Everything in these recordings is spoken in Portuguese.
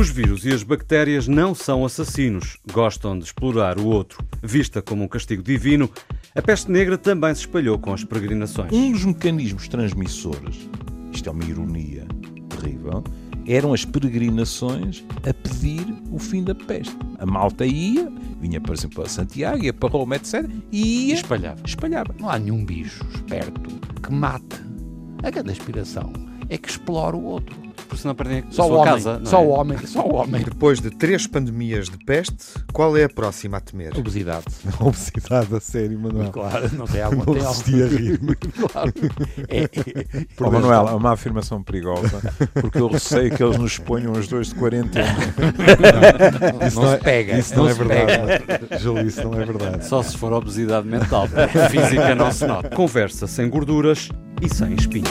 Os vírus e as bactérias não são assassinos, gostam de explorar o outro. Vista como um castigo divino, a peste negra também se espalhou com as peregrinações. Um dos mecanismos transmissores, isto é uma ironia terrível, eram as peregrinações a pedir o fim da peste. A malta ia, vinha, por exemplo, a Santiago, ia para Roma, etc. E ia, espalhava. espalhava. Não há nenhum bicho esperto que mate. A grande aspiração é que explore o outro. Por se não perdem a Só o sua homem, casa. não só é? o homem, só o homem. Depois de três pandemias de peste, qual é a próxima a temer? Obesidade. A obesidade, a sério, Manuel. Claro, não tem alguma Não tem resisti a rir-me. Claro. É, é, Oh, Manuel, é uma afirmação perigosa, porque eu receio que eles nos ponham os dois de quarentena. não, se pega. Isso não, é se pega. verdade. Júlio, isso não é verdade. Só se for obesidade mental, física não se nota. Conversa sem gorduras e sem espinhos.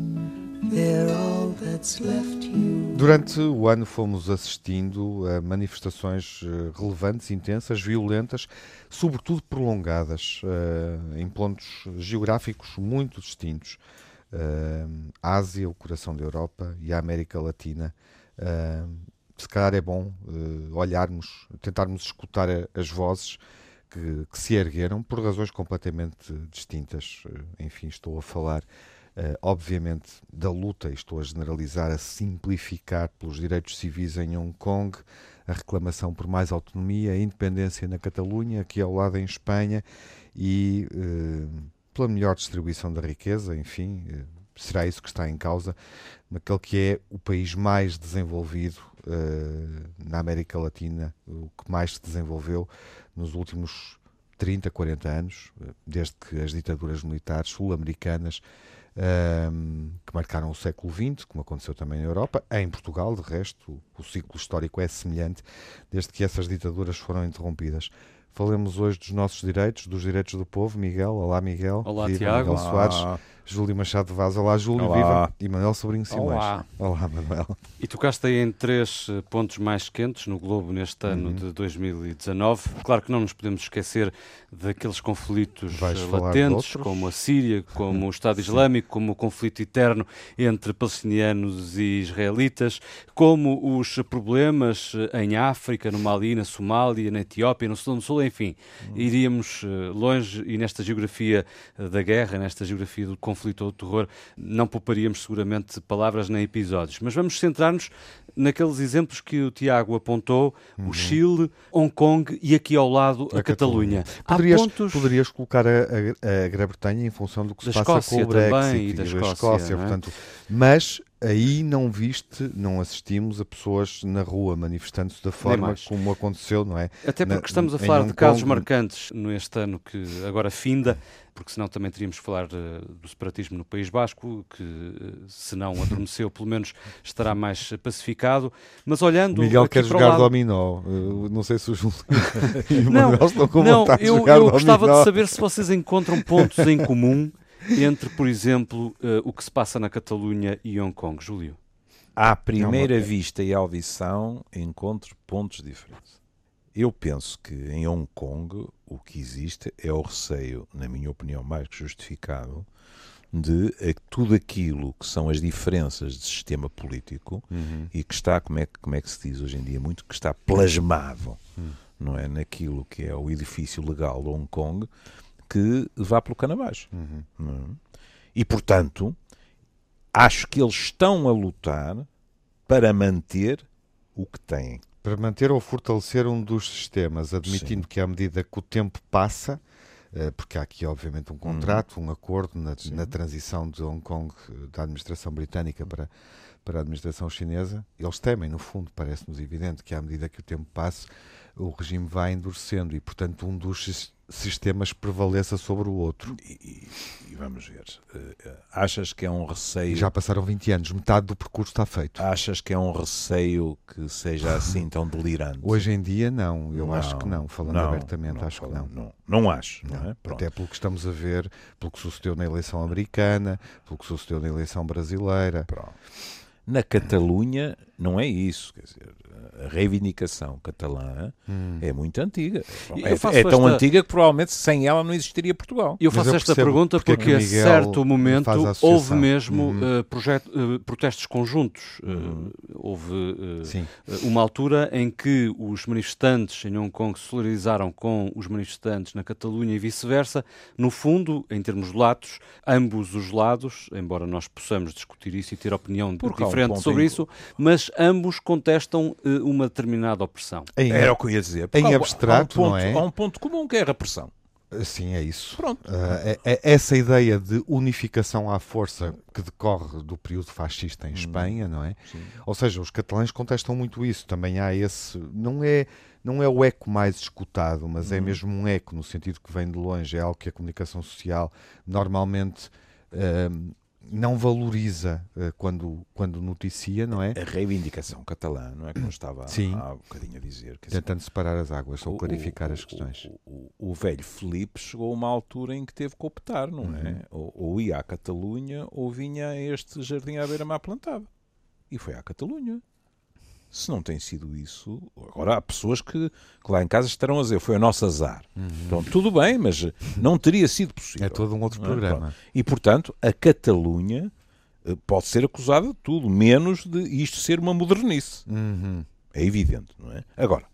Durante o ano fomos assistindo a manifestações eh, relevantes, intensas, violentas, sobretudo prolongadas, eh, em pontos geográficos muito distintos. Eh, Ásia, o coração da Europa e a América Latina. Se calhar é bom olharmos, tentarmos escutar as vozes que, que se ergueram por razões completamente distintas. Enfim, estou a falar eh, obviamente, da luta, e estou a generalizar, a simplificar pelos direitos civis em Hong Kong, a reclamação por mais autonomia, a independência na Catalunha, aqui ao lado em Espanha, e eh, pela melhor distribuição da riqueza, enfim, eh, será isso que está em causa, naquele que é o país mais desenvolvido na América Latina, o que mais se desenvolveu nos últimos 30, 40 anos, desde que as ditaduras militares sul-americanas ehm, que marcaram o século XX, como aconteceu também na Europa, em Portugal, de resto, o, o ciclo histórico é semelhante, desde que essas ditaduras foram interrompidas. Falemos hoje dos nossos direitos, dos direitos do povo. Miguel, olá Miguel. Olá, Viva Tiago. Miguel Soares, Júlio Machado Vaz, olá Júlio, Olá. viva. E Manuel Sobrinho Simões. Olá. Olá, Manuel. E tocaste aí em três eh, pontos mais quentes no globo neste ano Uhum. de 2019. Claro que não nos podemos esquecer daqueles conflitos Vais eh, latentes, como a Síria, como o Estado Islâmico, como o conflito eterno entre palestinianos e israelitas, como os problemas eh, em África, no Mali, na Somália, na Etiópia, no Sudão do Sul, enfim. Iríamos eh, longe e nesta geografia da guerra, nesta geografia do conflito ou do terror, não pouparíamos seguramente palavras nem episódios. Mas vamos centrar-nos naqueles exemplos que o Tiago apontou, o Chile, Hong Kong e aqui ao lado a, Uhum. A Catalunha. Poderias, pontos... poderias colocar a, a, a Grã-Bretanha em função do que se Da passa Escócia com o Brexit também e da Escócia, não é? portanto, mas aí não viste, não assistimos a pessoas na rua manifestando-se da forma como aconteceu, não é? Até porque na- estamos a falar de casos Kong- marcantes neste ano que agora finda, porque senão também teríamos que falar eh, do separatismo no País Basco, que eh, se não adormeceu, pelo menos estará mais pacificado. Mas olhando Miguel quer jogar lado... dominó. Uh, não sei se o Júlio e o Não, Manuel estão com Não, vontade de eu, jogar eu gostava dominó. de saber se vocês encontram pontos em comum entre, por exemplo, eh, o que se passa na Catalunha e Hong Kong. Júlio. À primeira É uma- vista e audição, encontro pontos diferentes. Eu penso que em Hong Kong o que existe é o receio, na minha opinião, mais que justificado, de eh, tudo aquilo que são as diferenças de sistema político Uhum. e que está, como é, que- como é que se diz hoje em dia, muito que está plasmado, não é? Naquilo que é o edifício legal de Hong Kong, que vá pelo cano abaixo. Uhum. é? E, portanto, acho que eles estão a lutar para manter o que têm. Para manter ou fortalecer um dos sistemas, admitindo Sim. que à medida que o tempo passa, eh, porque há aqui obviamente um contrato, um acordo na, na transição de Hong Kong da administração britânica para, para a administração chinesa, eles temem, no fundo, parece-nos evidente que à medida que o tempo passa, o regime vai endurecendo e, portanto, um dos sistemas prevaleça sobre o outro. E, e- e vamos ver. eh, achas que é um receio. Já passaram 20 anos, metade do percurso está feito. Achas que é um receio que seja assim tão delirante? Hoje em dia, não. Eu acho que não. Falando não, abertamente, não, acho que não. não. Não acho, não, Não, é? Até pelo que estamos a ver, pelo que sucedeu na eleição americana, pelo que sucedeu na eleição brasileira. Pronto. Na Catalunha não é isso, quer dizer, a reivindicação catalã Hum. é muito antiga. Eu É, faço é tão esta- antiga que provavelmente sem ela não existiria Portugal. Eu faço eu esta pergunta porque é a Miguel certo momento houve mesmo Uhum. projeto- eh, protestos conjuntos. Eh, Uhum. houve uma altura em que os manifestantes em Hong Kong se solidarizaram com os manifestantes na Catalunha e vice-versa. No fundo, em termos latos, ambos os lados, embora nós possamos discutir isso e ter opinião um diferente sobre em- isso, mas ambos contestam uma determinada opressão. Em, Era o que eu ia dizer. Em há- abstrato, há um ponto, não é? Há um ponto comum que é a repressão. Sim, é isso. Pronto. Ah, é- é- essa ideia de unificação à força que decorre do período fascista em Espanha, não é? Sim. Ou seja, os catalães contestam muito isso. Também há esse. Não é, não é o eco mais escutado, mas é mesmo um eco, no sentido que vem de longe. É algo que a comunicação social normalmente não valoriza ah, quando, quando noticia, não é? A reivindicação catalã, não é como estava Sim. há um bocadinho a dizer. dizer, Tentando separar as águas ou clarificar o- as questões. O, o- o velho Filipe chegou a uma altura em que teve que optar, não Uhum. é? Ou, ou ia à Catalunha ou vinha a este jardim à beira-mar plantado. E foi à Catalunha. Se não tem sido isso, agora há pessoas que, que lá em casa estarão a dizer foi o nosso azar. Então, tudo bem, mas não teria sido possível. É todo um outro é? programa. E, portanto, a Catalunha eh, pode ser acusada de tudo, menos de isto ser uma modernice. Uhum. É evidente, não é? Agora,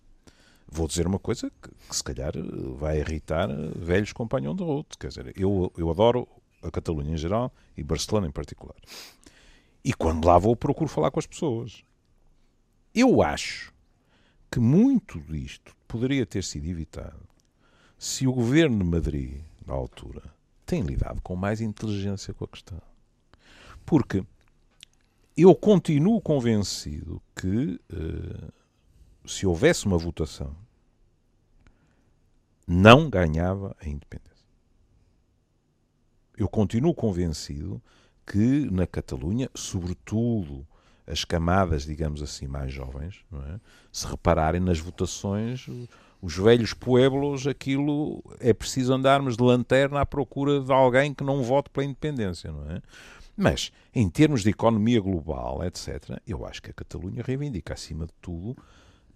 vou dizer uma coisa que, que se calhar eh, vai irritar eh, velhos companhão de route. Quer dizer, eu, eu adoro a Catalunha em geral e Barcelona em particular. E quando lá vou, procuro falar com as pessoas. Eu acho que muito disto poderia ter sido evitado se o governo de Madrid, na altura, tem lidado com mais inteligência com a questão. Porque eu continuo convencido que eh, se houvesse uma votação, não ganhava a independência. Eu continuo convencido que na Catalunha, sobretudo as camadas, digamos assim, mais jovens, é? se repararem nas votações, os velhos pueblos, aquilo é preciso andarmos de lanterna à procura de alguém que não vote pela independência, não é? Mas, em termos de economia global, etc., eu acho que a Catalunha reivindica, acima de tudo,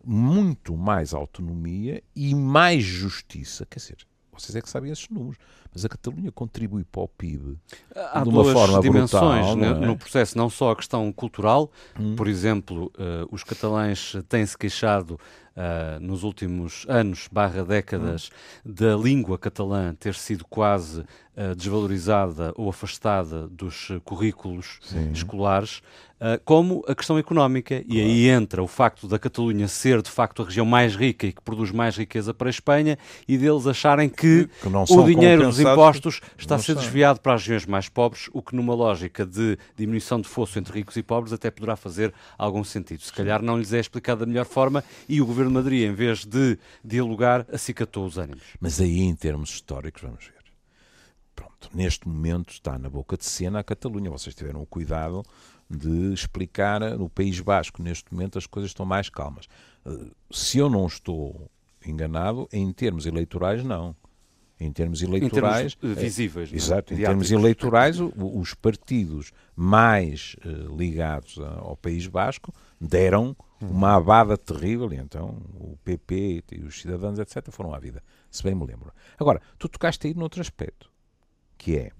muito mais autonomia e mais justiça. Quer dizer, vocês é que sabem esses números, mas a Catalunha contribui para o PIB Há de uma duas forma dimensões brutal, né, é? no processo, não só a questão cultural, Hum. por exemplo, eh, os catalães têm-se queixado eh, nos últimos anos, barra décadas, Hum. da língua catalã ter sido quase eh, desvalorizada ou afastada dos eh, currículos escolares, eh, como a questão económica. E aí entra o facto da Catalunha ser, de facto, a região mais rica e que produz mais riqueza para a Espanha e deles acharem que que o dinheiro dos impostos está a ser desviado para as regiões mais pobres, o que numa lógica de diminuição de fosso entre ricos e pobres até poderá fazer algum sentido. Se calhar não lhes é explicado da melhor forma e o Governo de Madrid, em vez de dialogar, acicatou os ânimos. Mas aí, em termos históricos, vamos ver. Pronto, neste momento está na boca de cena a Catalunha. Vocês tiveram o cuidado de explicar no País Basco, neste momento, as coisas estão mais calmas. Eh, Se eu não estou enganado, em termos eleitorais, não. Em termos Em eleitorais. termos eh, visíveis. é? Exato, em termos eleitorais, os partidos mais eh, ligados a- ao País Basco deram uma abada terrível, e então o PP e os cidadãos, etc., foram à vida, se bem me lembro. Agora, tu tocaste aí noutro aspecto, que é,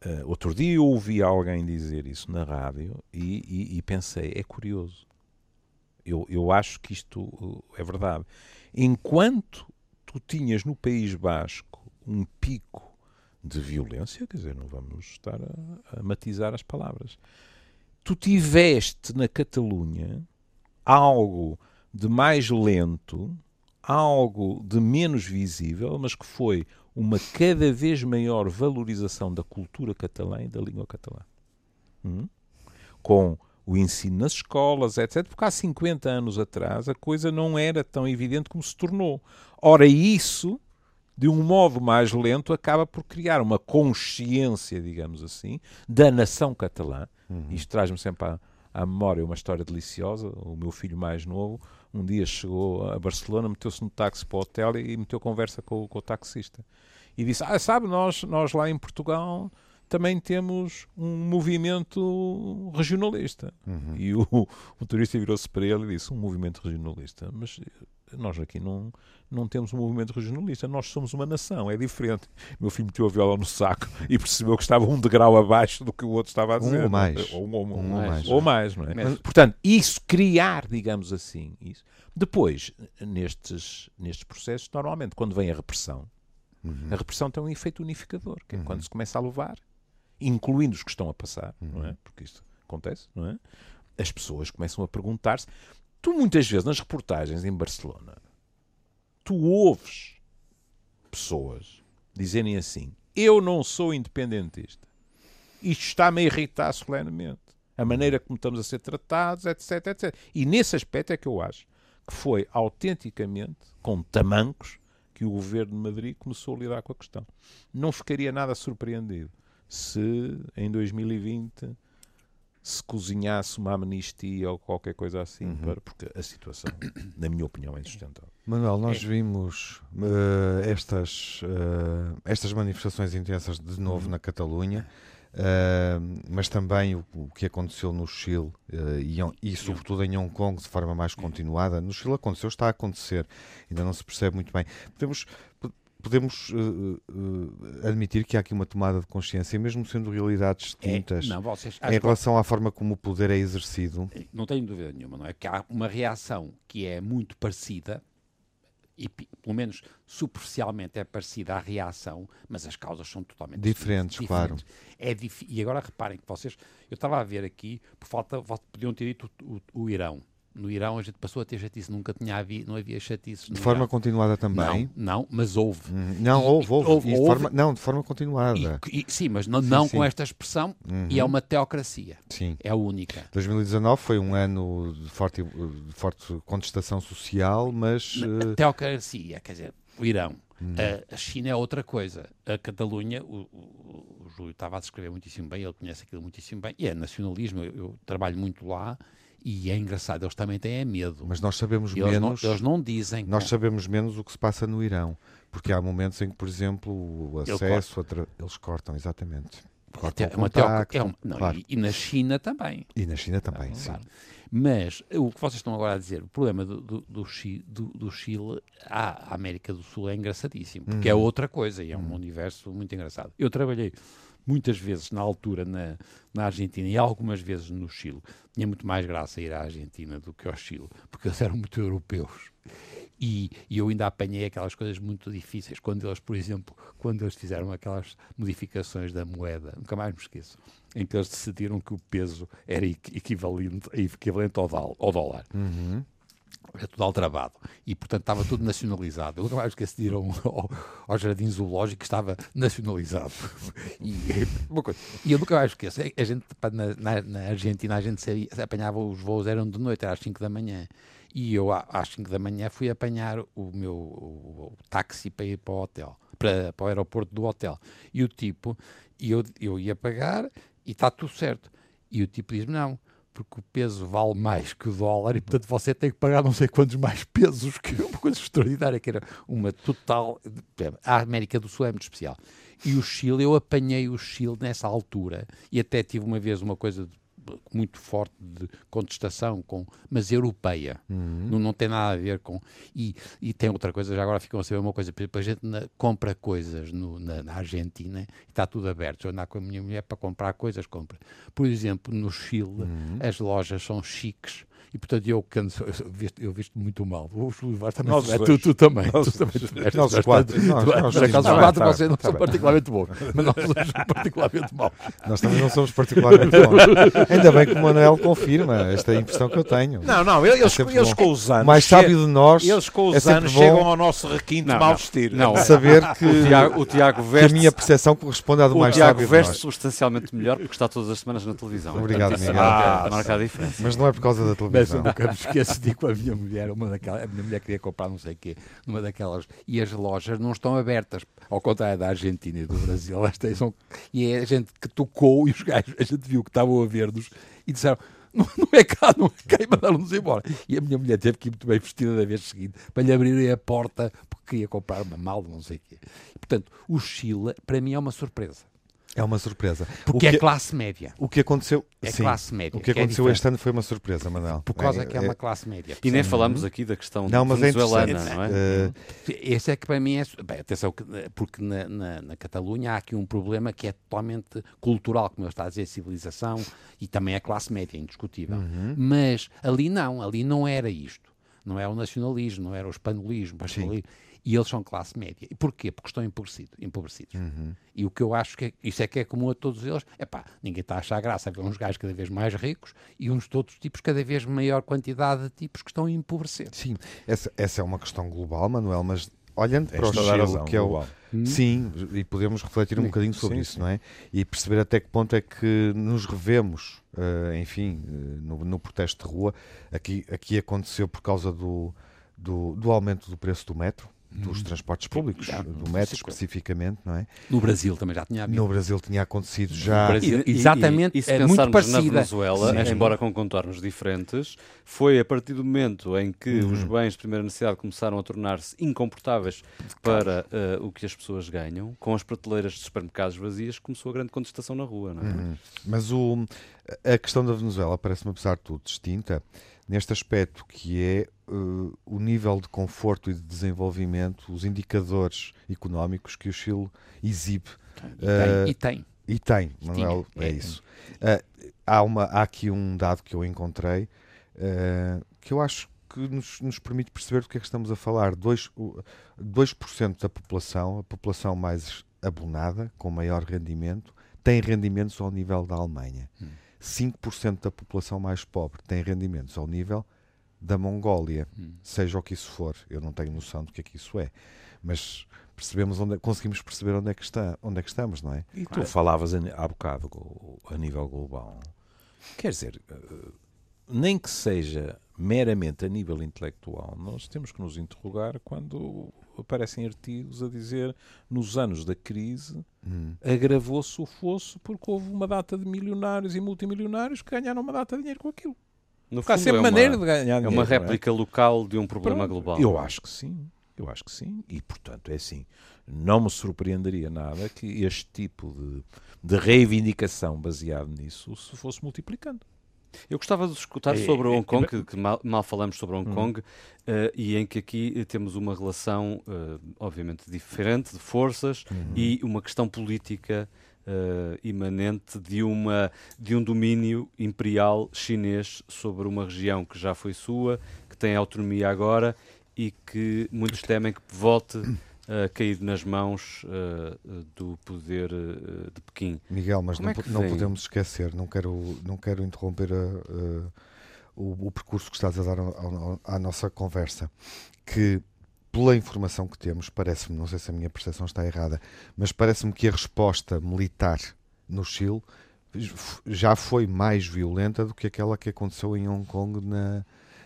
eh, outro dia eu ouvi alguém dizer isso na rádio e, e- e pensei, é curioso. Eu, eu acho que isto uh, é verdade. Enquanto tu tinhas no País Basco um pico de violência, quer dizer, não vamos estar a, a matizar as palavras, tu tiveste na Catalunha algo de mais lento, algo de menos visível, mas que foi uma cada vez maior valorização da cultura catalã e da língua catalã. Hum? Com o ensino nas escolas, etc. Porque há 50 anos atrás a coisa não era tão evidente como se tornou. Ora, isso de um modo mais lento, acaba por criar uma consciência, digamos assim, da nação catalã. Uhum. Isto traz-me sempre à, à memória uma história deliciosa. O meu filho mais novo, um dia chegou a Barcelona, meteu-se no táxi para o hotel e meteu conversa com, o- com o taxista. E disse: Ah, sabe, nós, nós lá em Portugal também temos um movimento regionalista. Uhum. E o, o turista virou-se para ele e disse: Um movimento regionalista. Mas nós aqui não, não temos um movimento regionalista, nós somos uma nação, é diferente. Meu filho meteu a viola no saco e percebeu que estava um degrau abaixo do que o outro estava a Um dizer. ou mais. Ou, ou- Um ou ou- mais. ou mais, não é? Mas- Portanto, isso, criar, digamos assim, isso. Depois, nestes, nestes processos, normalmente, quando vem a repressão, Uhum. a repressão tem um efeito unificador, que é Uhum. quando se começa a levar, incluindo os que estão a passar, não Uhum. é? Porque isto acontece, não é? As pessoas começam a perguntar-se. Tu, muitas vezes, nas reportagens em Barcelona, tu ouves pessoas dizerem assim: Eu não sou independentista. Isto está-me a irritar solenemente. A maneira como estamos a ser tratados, etc, etc. E nesse aspecto é que eu acho que foi autenticamente, com tamancos, que o governo de Madrid começou a lidar com a questão. Não ficaria nada surpreendido se em 2020 se cozinhasse uma amnistia ou qualquer coisa assim, Uhum. para, porque a situação, na minha opinião, é insustentável. Manuel, nós vimos eh, estas, eh, estas manifestações intensas de novo na Catalunha, eh, mas também o, o que aconteceu no Chile eh, e, em- e, sobretudo em Hong Kong de forma mais continuada. No Chile aconteceu, está a acontecer, ainda não se percebe muito bem. Podemos, po- podemos eh, eh, admitir que há aqui uma tomada de consciência, mesmo sendo realidades É, distintas, não, vocês, em relação à forma como o poder é exercido. não tenho dúvida nenhuma, não é? Que há uma reação que é muito parecida, e pelo menos superficialmente é parecida à reação, mas as causas são totalmente Diferentes, claro. É difí- e agora reparem que vocês, eu estava a ver aqui, por falta, podiam ter dito o, o- o Irão. No Irão a gente passou a ter chatice, nunca tinha havi, não havia chatice. De forma Irão. continuada também. Não, não, mas houve. Hum, Não, houve, houve. houve- de forma- não, de forma continuada. E- e- sim, mas não, não sim. com esta expressão, e é uma teocracia. Sim. É a única. 2019 foi um ano de forte, de forte contestação social, mas eh, Teocracia, quer dizer, o Irão. Hum. A, China é outra coisa. A Catalunha, o, o, o Júlio estava a descrever muitíssimo bem, ele conhece aquilo muitíssimo bem, e é nacionalismo. Eu, eu trabalho muito lá e é engraçado, eles também têm medo. mas nós sabemos eles, não, menos. eles não dizem. Nós com- sabemos menos o que se passa no Irão, porque há momentos em que, por exemplo, o Ele acesso a tra- eles cortam, exatamente. Cortam é o uma contacto, é não, claro. e, e na China também. E na China também, sim. Claro. Mas o que vocês estão agora a dizer, o problema do, do, do, do- Chile à América do Sul é engraçadíssimo, porque é Uhum. outra coisa e é um universo muito engraçado. Eu trabalhei muitas vezes na altura na, na Argentina e algumas vezes no Chile. Tinha muito mais graça ir à Argentina do que ao Chile, porque eles eram muito europeus. E, e eu ainda apanhei aquelas coisas muito difíceis, quando eles, por exemplo, quando eles fizeram aquelas modificações da moeda, nunca mais me esqueço, em que eles decidiram que o peso era equi- equivalente, equivalente ao dólar. Uhum. Era tudo aldrabado. E, portanto, estava tudo nacionalizado. Eu nunca mais esqueço de ir a um- ao, ao Jardim Zoológico que estava nacionalizado. E, uma coisa, e eu nunca mais esqueço. A gente, na, na- na Argentina, a gente saía- apanhava os voos, eram de noite, era às 5 da manhã. E eu, às 5 da manhã, fui apanhar o meu o- o táxi para ir para o hotel, para, para o aeroporto do hotel. E o tipo, e eu, eu ia pagar e está tudo certo. E o tipo diz-me: não, porque o peso vale mais que o dólar e, portanto, você tem que pagar não sei quantos mais pesos, que uma coisa extraordinária, que era uma total. A América do Sul é muito especial. E o Chile, eu apanhei o Chile nessa altura e até tive uma vez uma coisa de- muito forte de contestação, com, mas europeia. Não, não tem nada a ver com. E, e tem outra coisa, já agora ficam a saber uma coisa: por exemplo, a gente na- compra coisas no- na, na Argentina e está tudo aberto. Se eu andar com a minha mulher para comprar coisas, compra. Por exemplo, no Chile, as lojas são chiques. E portanto eu canso, eu visto, eu visto muito mal. O Júlio Vaz também. Nós tu, tu também. Nós tu também Nós quatro. Nós- Tu- nós por acaso, sim, os quatro vocês tá não são tá bem. particularmente bons, mas nós somos particularmente maus. Nós também não somos particularmente bons. Ainda bem que o Manuel confirma esta impressão que eu tenho. Não, não, eles, sempre eles bom. com os anos. o mais sábio de nós Eles com é os sempre anos chegam ao nosso requinte Não, mal não. vestir. Não, saber que, O Tiago, o Tiago que a veste, minha percepção corresponde à do o mais Tiago sábio de veste nós. substancialmente melhor porque está todas as semanas na televisão. Obrigado, Miguel. marca- Ah, marca a diferença. Mas não é por causa da Mas Eu nunca me esqueço de com a minha mulher, uma daquelas, a minha mulher queria comprar não sei o quê, numa daquelas, e as lojas não estão abertas, ao contrário da Argentina e do Brasil, elas têm, são, e é a gente que tocou e os gajos, a gente viu que estavam a ver-nos e disseram, não, não é cá, não é cá, e mandaram-nos embora. E a minha mulher teve que ir muito bem vestida da vez seguinte para lhe abrirem a porta porque queria comprar uma malda, não sei o quê. E, portanto, o Chile, para mim, é uma surpresa. É uma surpresa. Porque o que, é classe média. O que aconteceu, É sim, classe média, O que que é aconteceu diferente. este ano foi uma surpresa, Manuel. Por causa É- que é uma classe média. E nem falámos aqui da questão Não, mas é venezuelana, interessante. não é? Eh, Esse é que para mim é. Bem, atenção, eh, porque na, na, na Catalunha há aqui um problema que é totalmente cultural, como eu está a dizer, civilização e também a classe média, indiscutível. Mas ali não, ali não era isto. Não era o nacionalismo, não era o espanholismo, o nacionalismo. E eles são classe média. E porquê? Porque estão empobrecidos. empobrecidos. E o que eu acho que é, isso é que é comum a todos eles. É pá, ninguém está a achar graça a ver uns gajos cada vez mais ricos e uns de outros tipos, cada vez maior quantidade de tipos que estão a empobrecer. Sim, essa, essa é uma questão global, Manuel, mas olhando Tens para o Chile, razão, que é o, global. Sim, e podemos refletir um bocadinho sobre Sim, isso, sim. não é? E perceber até que ponto é que nos revemos, eh, enfim, eh, no, no protesto de rua. Aqui, aqui aconteceu por causa do, do, do aumento do preço do metro, dos transportes públicos, Já, do metro especificamente, não é? No Brasil também já tinha havido. No Brasil tinha acontecido já. Brasil- exatamente, e, se é muito pensarmos na parecida. Venezuela, Sim. embora com contornos diferentes, foi a partir do momento em que os bens de primeira necessidade começaram a tornar-se incomportáveis para eh, o que as pessoas ganham, com as prateleiras de supermercados vazias, começou a grande contestação na rua, não é? Uhum. Mas o, a questão da Venezuela parece-me, apesar de tudo, distinta neste aspecto que é eh, o nível de conforto e de desenvolvimento, os indicadores económicos que o Chile exibe. E Eh, tem, e tem. E tem, tinha, Manuel, é, é. isso. Eh, há, uma, há aqui um dado que eu encontrei eh, que eu acho que nos, nos permite perceber do que é que estamos a falar. 2%, o- 2% da população, a população mais abonada, com maior rendimento, tem rendimentos ao nível da Alemanha. 5% da população mais pobre tem rendimentos ao nível da Mongólia, seja o que isso for. Eu não tenho noção do que é que isso é, mas percebemos onde, conseguimos perceber onde é que está, onde é que estamos, não é? E tu falavas a- há bocado a nível global. Quer dizer, eh, nem que seja meramente a nível intelectual, nós temos que nos interrogar quando aparecem artigos a dizer nos anos da crise Hum. agravou-se o fosso porque houve uma data de milionários e multimilionários que ganharam uma data de dinheiro com aquilo. No Porque há sempre é uma, maneira de ganhar é dinheiro. uma não é? réplica local de um problema Pronto, global. Eu acho que sim. Eu acho que sim. E, portanto, é assim. Não me surpreenderia nada que este tipo de, de reivindicação baseado nisso se fosse multiplicando. Eu gostava de escutar É, sobre é, Hong Kong, é, que, que mal, mal falamos sobre Hong Kong, eh, e em que aqui temos uma relação, eh, obviamente, diferente de forças e uma questão política eh, imanente de, uma, de um domínio imperial chinês sobre uma região que já foi sua, que tem autonomia agora e que muitos temem que volte a cair nas mãos eh, do poder eh, de Pequim. Miguel, mas Como não, é po- não podemos esquecer, não quero, não quero interromper a- a- o, o percurso que estás a dar ao- à nossa conversa, que pela informação que temos, parece-me, não sei se a minha percepção está errada, mas parece-me que a resposta militar no Chile já foi mais violenta do que aquela que aconteceu em Hong Kong na-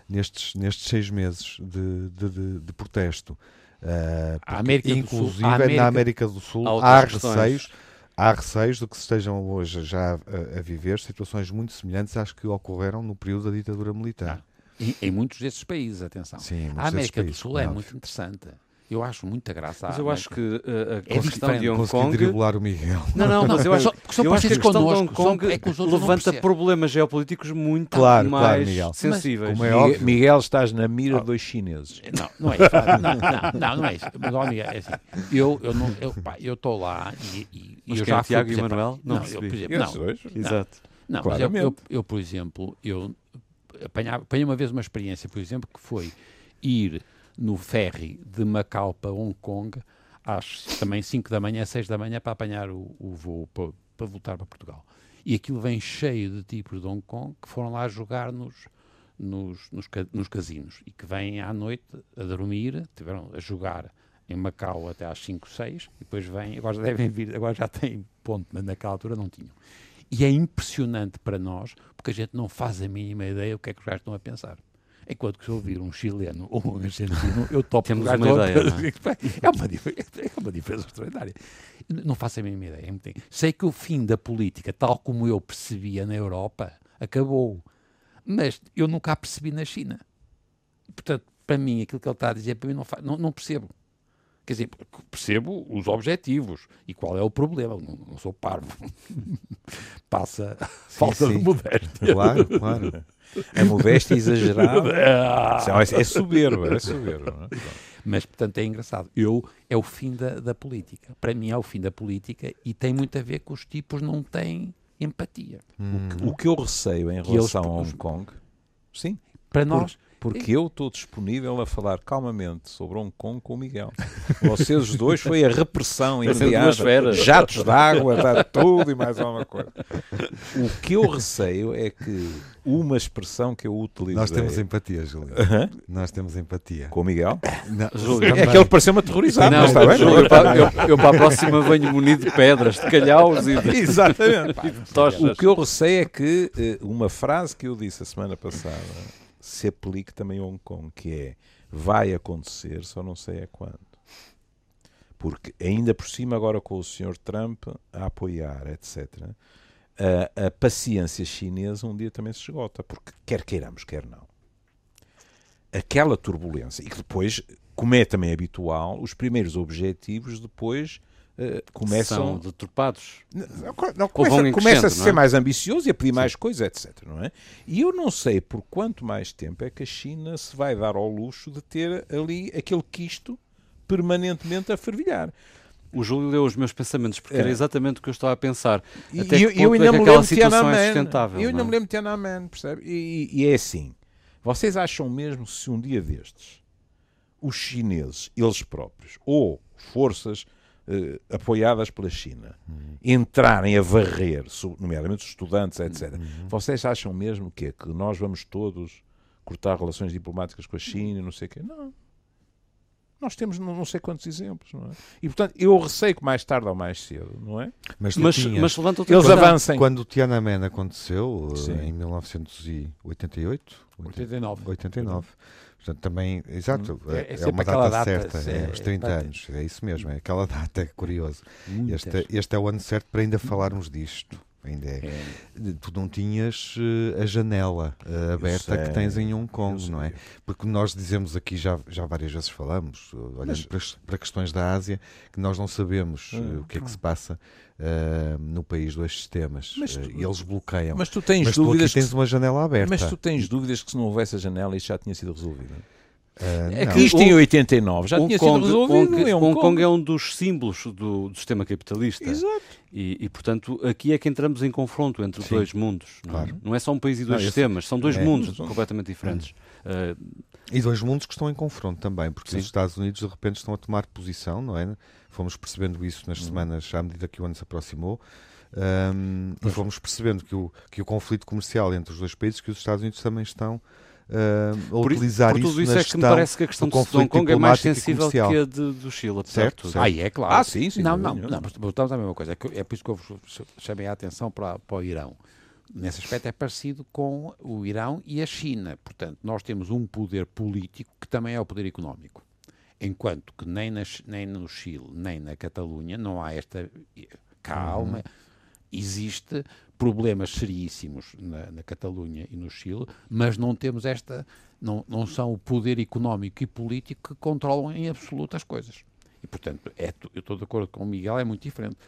nestes, nestes seis meses de, de- de- de protesto. Ah, porque, América do Sul- inclusive América- na América do Sul Há há, receios há receios de que se estejam hoje já a, a viver situações muito semelhantes às que ocorreram no período da ditadura militar. Em, em muitos desses países, atenção. Sim, a América do países, Sul como é óbvio. muito interessante. Eu acho muita graça. Mas eu acho que uh, a É questão de Hong Kong. driblar o Miguel. Não, não, mas eu acho, Só- porque são eu acho que a questão de Hong connosco, Kong é que os outros não levanta problemas geopolíticos muito Claro, claro, mais Miguel. sensíveis. Como é Miguel, óbvio. Miguel, estás na mira de dois chineses. Não, não é isso. Não, não, não, não é isso. Mas, ó, Miguel, é assim. Eu eu não, eu, pá, eu estou lá e, e, e Mas eu é já o Tiago fui, e Manuel? Não eu, percebi. por exemplo, não, dois? Exato. Não, mas eu, eu, eu, por exemplo, eu apanhei uma vez uma experiência, por exemplo, que foi ir no ferry de Macau para Hong Kong às também 5 da manhã, 6 da manhã, para apanhar o, o voo para, para voltar para Portugal. E aquilo vem cheio de tipos de Hong Kong que foram lá jogar nos, nos, nos, nos casinos e que vêm à noite a dormir, tiveram a jogar em Macau até às 5, 6 e depois vêm, agora devem vir, agora já têm ponto, mas naquela altura não tinham. E é impressionante para nós, porque a gente não faz a mínima ideia o que é que os gajos estão a pensar. Enquanto que se eu ouvir um chileno ou um argentino, eu topo Temos uma ideia, é? É uma, diferença, é uma diferença extraordinária. Não faço a mínima ideia. é Sei que o fim da política, tal como eu percebia na Europa, acabou. Mas eu nunca a percebi na China. Portanto, para mim, aquilo que ele está a dizer, para mim não, fa- não, não percebo. Quer dizer, percebo os objetivos e qual é o problema. Não, não sou parvo. Passa falta de sim. modéstia. Claro, claro. A modéstia exagerada. Ah! É, é soberbo, é soberbo. não é? Mas, portanto, é engraçado. Eu, é o fim da, da política. Para mim, é o fim da política e tem muito a ver com os tipos não têm empatia. O que eu receio em Que eles- relação a Hong Kong, sim, Para nós, porque eu estou disponível a falar calmamente sobre Hong Kong com o Miguel. Vocês os dois foi a repressão imediata, jatos de água, tudo e mais alguma coisa. O que eu receio é que uma expressão que eu utilizo Nós temos empatia, Júlio. Nós temos empatia. com o Miguel. Não, Júlio, É que ele pareceu-me aterrorizado, Não, mas está bem. Júlio, eu, para, eu, eu para a próxima venho munido de pedras, de calhaus e de, Exatamente. e de tochas. O que eu receio é que eh, uma frase que eu disse a semana passada se aplique também a Hong Kong, que é vai acontecer, só não sei a quando. Porque ainda por cima, agora com o Sr. Trump a apoiar, etc., a, a paciência chinesa um dia também se esgota, porque quer queiramos, quer não. Aquela turbulência, e que depois, como é também habitual, os primeiros objetivos depois eh, começam São deturpados. não, não, começa, começa a ser é? mais ambicioso e a pedir mais coisas, etc. Não é? E eu não sei por quanto mais tempo é que a China se vai dar ao luxo de ter ali aquele quisto permanentemente a fervilhar. O Júlio leu os meus pensamentos, porque É. era exatamente o que eu estava a pensar. E Até e que ponto é que me de situação é Tiananmen. sustentável. Eu ainda não é? me lembro de Tiananmen, percebe? E, e é assim. Vocês acham mesmo se um dia destes os chineses, eles próprios, ou forças eh, apoiadas pela China, entrarem a varrer, nomeadamente os estudantes, etc., vocês acham mesmo que, é que nós vamos todos cortar relações diplomáticas com a China e não sei o quê? Não. Nós temos não sei quantos exemplos, não é? E, portanto, eu receio que mais tarde ou mais cedo, não é? Mas, Mas, tinhas- mas levanta Eles avancem. quando o Tiananmen aconteceu, eh, Sim. em 1988, 89. 89. Portanto, também, exato, É- é, é é uma data, data, certa, é- os 30 é- anos, é isso mesmo, é aquela data, é curioso. Muitas. Este, este é o ano certo para ainda falarmos disto. Ainda é. É. Tu não tinhas eh, a janela eh, aberta que tens em Hong Kong, não é? Porque nós dizemos aqui, já, já várias vezes falamos, eh, olhando Mas- para, para questões da Ásia, que nós não sabemos Hum, o que é que se passa eh, no país dos sistemas. Mas tu- e eles bloqueiam. Mas tu tens Mas tu dúvidas tens que, uma janela aberta. mas tu tens dúvidas que se não houvesse a janela isto já tinha sido resolvido. Eh, É que isto em 89 já Hong tinha Kong, sido resolvido Hong, em Hong Hong Kong. Kong é um dos símbolos do, do sistema capitalista. Exato. E, e, portanto, aqui é que entramos em confronto entre Sim. dois mundos. Não, é? Claro. não é só um país e dois Não, sistemas, são dois é. mundos Mas- completamente diferentes. Uh, E dois mundos que estão em confronto também, porque Sim. os Estados Unidos de repente estão a tomar posição, não é? Fomos percebendo isso nas semanas à medida que o ano se aproximou. ahm, e fomos percebendo que o, que o conflito comercial entre os dois países, que os Estados Unidos também estão ahm, a por, utilizar por tudo isso isso na é que me parece que a questão do de Hong Kong é mais sensível que a de, do Chile, Certo, certo. Ah, é claro. Ah, sim, sim. Não, não, dúvida não, mas voltamos à mesma coisa. É, que- é por isso que eu vos chamei a atenção para, para o Irão. Nesse aspecto é parecido com o Irão e a China. Portanto, nós temos um poder político que também é o poder económico. Enquanto que nem, na nem no Chile, nem na Catalunha não há esta calma. Existe problemas seríssimos na, na Catalunha e no Chile, mas não temos esta, não, não são o poder económico e político que controlam em absoluto as coisas. E, portanto, é, eu estou de acordo com o Miguel, é muito diferente.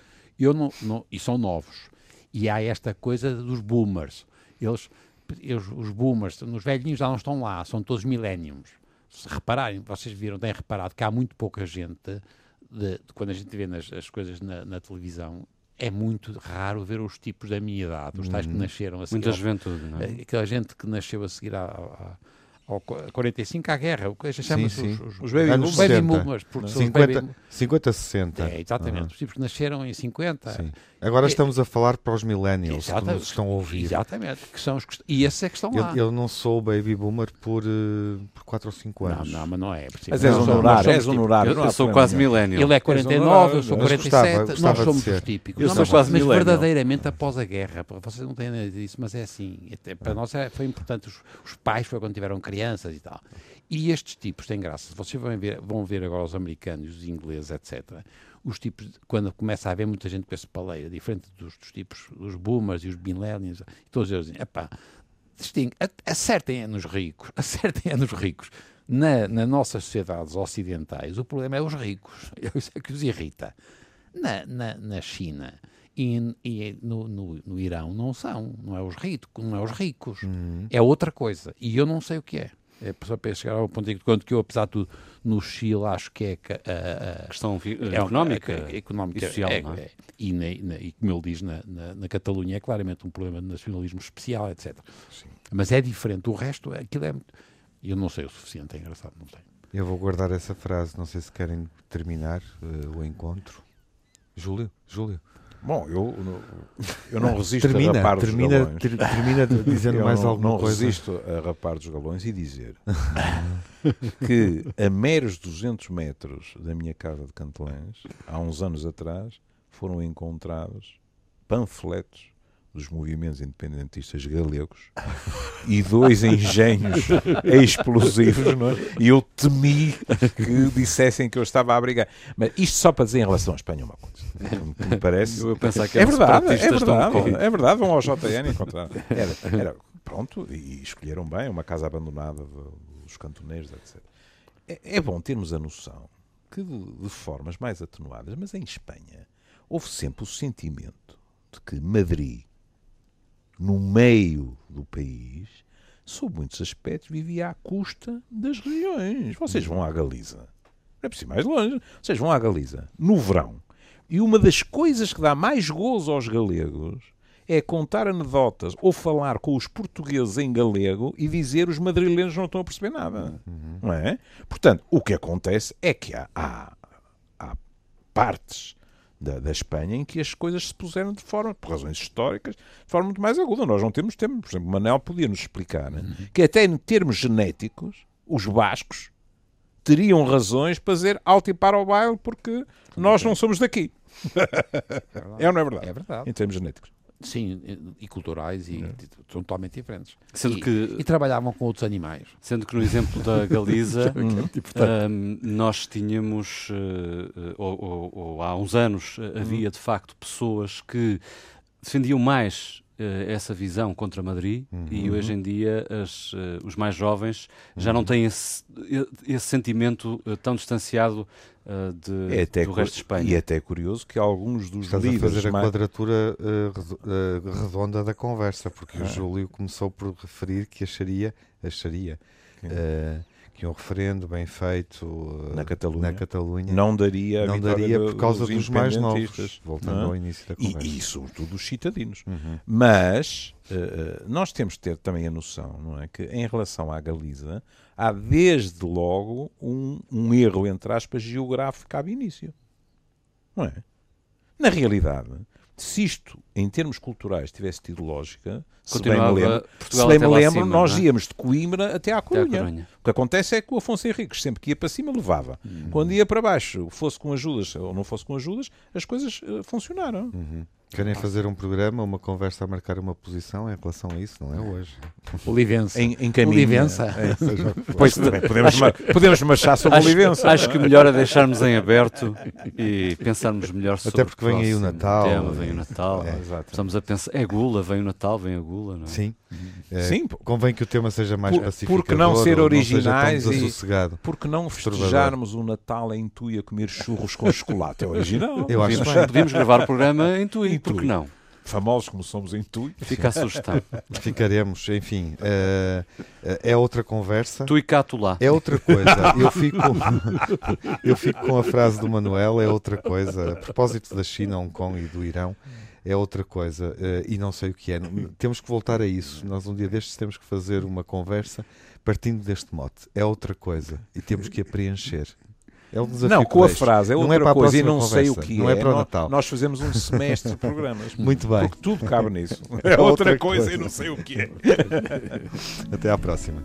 Eu não, não, e são novos. E há esta coisa dos boomers. Eles, eles, os boomers, os velhinhos já não estão lá, são todos millenniums. Se repararem, vocês viram, têm reparado que há muito pouca gente, de, de quando a gente vê nas, as coisas na, na televisão, é muito raro ver os tipos da minha idade, os tais que nasceram a seguir Muita ao- juventude, não é? aquela gente que nasceu a seguir a, a, ao qu- 45 à guerra, o que a gente chama sim. os, os, Os baby Anos baby 60. boomers, porque são os 50, baby- 50 60. é, exatamente, os tipos que nasceram em 50 Sim. Agora É- estamos a falar para os millennials que Exata- nos estão a ouvir. Exatamente. Que são os que, e esses é que estão lá. Eu, eu não sou baby boomer por, eh, por 4 ou 5 Não, anos. não, mas não é. por Mas és um honorário, és um tipo- honorário. Eu, não eu sou quase millennial. Ele é 49, eu sou Mas 47. gostava- gostava nós somos os típicos. Eu Não, sou mas, quase mas millennial. verdadeiramente após a guerra, vocês não têm nada disso, mas é assim. Até para nós é- foi importante. Os, os pais foi quando tiveram crianças e tal. E estes tipos têm graça. Vocês vão ver, vão ver agora os americanos, os ingleses, etc. Os tipos, quando começa a haver muita gente com esse paleio, diferente dos, dos tipos, dos boomers e os millennials, e todos eles dizem, epá, distingue, acertem é nos ricos, acertem é nos ricos. Na, nas nossas sociedades ocidentais, o problema é os ricos. Isso é que os irrita. Na, na, na China e, e no, no, no Irão não são. Não é os ricos, não é os ricos. É outra coisa. E eu não sei o que é. É só para chegar ao ponto de quanto que eu, apesar de tudo, no Chile acho que é a- a- Questão é económica. é- económica e social, é- não é? é. E, na- na- e como ele diz, na, na, na Catalunha é claramente um problema de nacionalismo especial, etc. Mas é diferente. O resto, aquilo é. muito- Eu não sei o suficiente, é engraçado, não sei. Eu vou guardar essa frase. Não sei se querem terminar eh, o encontro. Júlio, Júlio. Bom, eu, eu não resisto a termina, rapar dos termina, galões. ter- termina dizendo Eu mais não, alguma não coisa. resisto a rapar dos galões e dizer que a meros 200 metros da minha casa de Cantelães, há uns anos atrás, foram encontrados panfletos dos movimentos independentistas galegos e dois engenhos explosivos, não é? E eu temi que dissessem que eu estava a brigar. Mas isto só para dizer em relação à Espanha uma coisa. que Me parece. Eu pensava que É verdade, é verdade, é verdade, vão ao JN encontrar. Era, era- pronto, e escolheram bem, uma casa abandonada dos cantoneiros, etc. É, é bom termos a noção que de, de formas mais atenuadas, mas em Espanha houve sempre o sentimento de que Madrid, no meio do país, sob muitos aspectos, vivia à custa das regiões. Vocês vão à Galiza, não é preciso ir mais longe, vocês vão à Galiza, no verão, e uma das coisas que dá mais gozo aos galegos é contar anedotas ou falar com os portugueses em galego e dizer os madrilenhos não estão a perceber nada. Não é? Portanto, o que acontece é que há, há, há partes da, da Espanha em que as coisas se puseram de forma, por razões históricas, de forma muito mais aguda. Nós não temos tempo. Por exemplo, Manel podia nos explicar né, que até em termos genéticos, os bascos teriam razões para dizer alto e para o baile porque nós não somos daqui. É ou não é verdade? É verdade. Em termos genéticos. Sim, e culturais e são totalmente diferentes. Sendo e, que- e trabalhavam com outros animais. Sendo que no exemplo da Galiza, portanto, hum, nós tínhamos, eh, ou, ou- ou há uns anos, eh, havia de facto pessoas que defendiam mais eh, essa visão contra Madrid e hoje em dia as, eh, os mais jovens já não têm esse, esse sentimento tão distanciado eh, de, É até do resto de Espanha. E é até curioso que alguns dos Estás a líderes fazer a mais- quadratura eh, redonda da conversa, porque Ah. o Júlio começou por referir que acharia, acharia que um referendo bem feito Na Catalunha. na Catalunha não daria a não daria por causa dos mais novos, voltando não é? ao início da E, conversa. e sobretudo os citadinos. Uhum. Mas nós temos de ter também a noção, não é? Que em relação à Galiza, há desde logo um, um erro, entre aspas, geográfico ab início. Não é? Na realidade, se isto, em termos culturais, tivesse tido lógica, se bem me Continuava lembro, se bem me lembro acima, nós é? íamos de Coimbra até à Até à Corunha. O que acontece é que o Afonso Henriques, sempre que ia para cima, levava. Quando ia para baixo, fosse com ajudas ou não fosse com ajudas, as coisas eh, funcionaram. Uhum. Querem fazer um programa, uma conversa a marcar uma posição em relação a isso? Não é hoje. Olivença. Em, em caminho. Olivença. É, Pois também podemos, podemos marchar sobre Acho, a Olivença. acho que melhor é deixarmos em aberto e pensarmos melhor sobre Até porque vem aí o Natal. tema, vem o Natal. É, exato. Estamos a pensar, é gula, vem o Natal, vem a gula, não é? Sim. Eh, Sim, Convém que o tema seja mais Por- pacificador. porque não ser originais Não e-. Porque não festejarmos o Natal em Tui a comer churros com chocolate? É original. Eu acho bem. podíamos gravar o programa em Tui, Em porque Tui. não? Famosos como somos em Tui. Fica a sugestão. Ficaremos, enfim. eh, é outra conversa. Tui Cato lá. É outra coisa. Eu fico, eu fico com a frase do Manuel, é outra coisa. A propósito da China, Hong Kong e do Irão, é outra coisa. eh, e não sei o que é. Temos que voltar a isso. Nós, um dia destes, temos que fazer uma conversa partindo deste mote. É outra coisa. E temos que a preencher. É um desafio Não, com a frase é Não outra é para coisa e não sei o conversa, que não é para o Natal. Nós fazemos um semestre de programas. Muito bem. Porque tudo cabe nisso. É É outra outra coisa coisa. e não sei o que é. Até à próxima.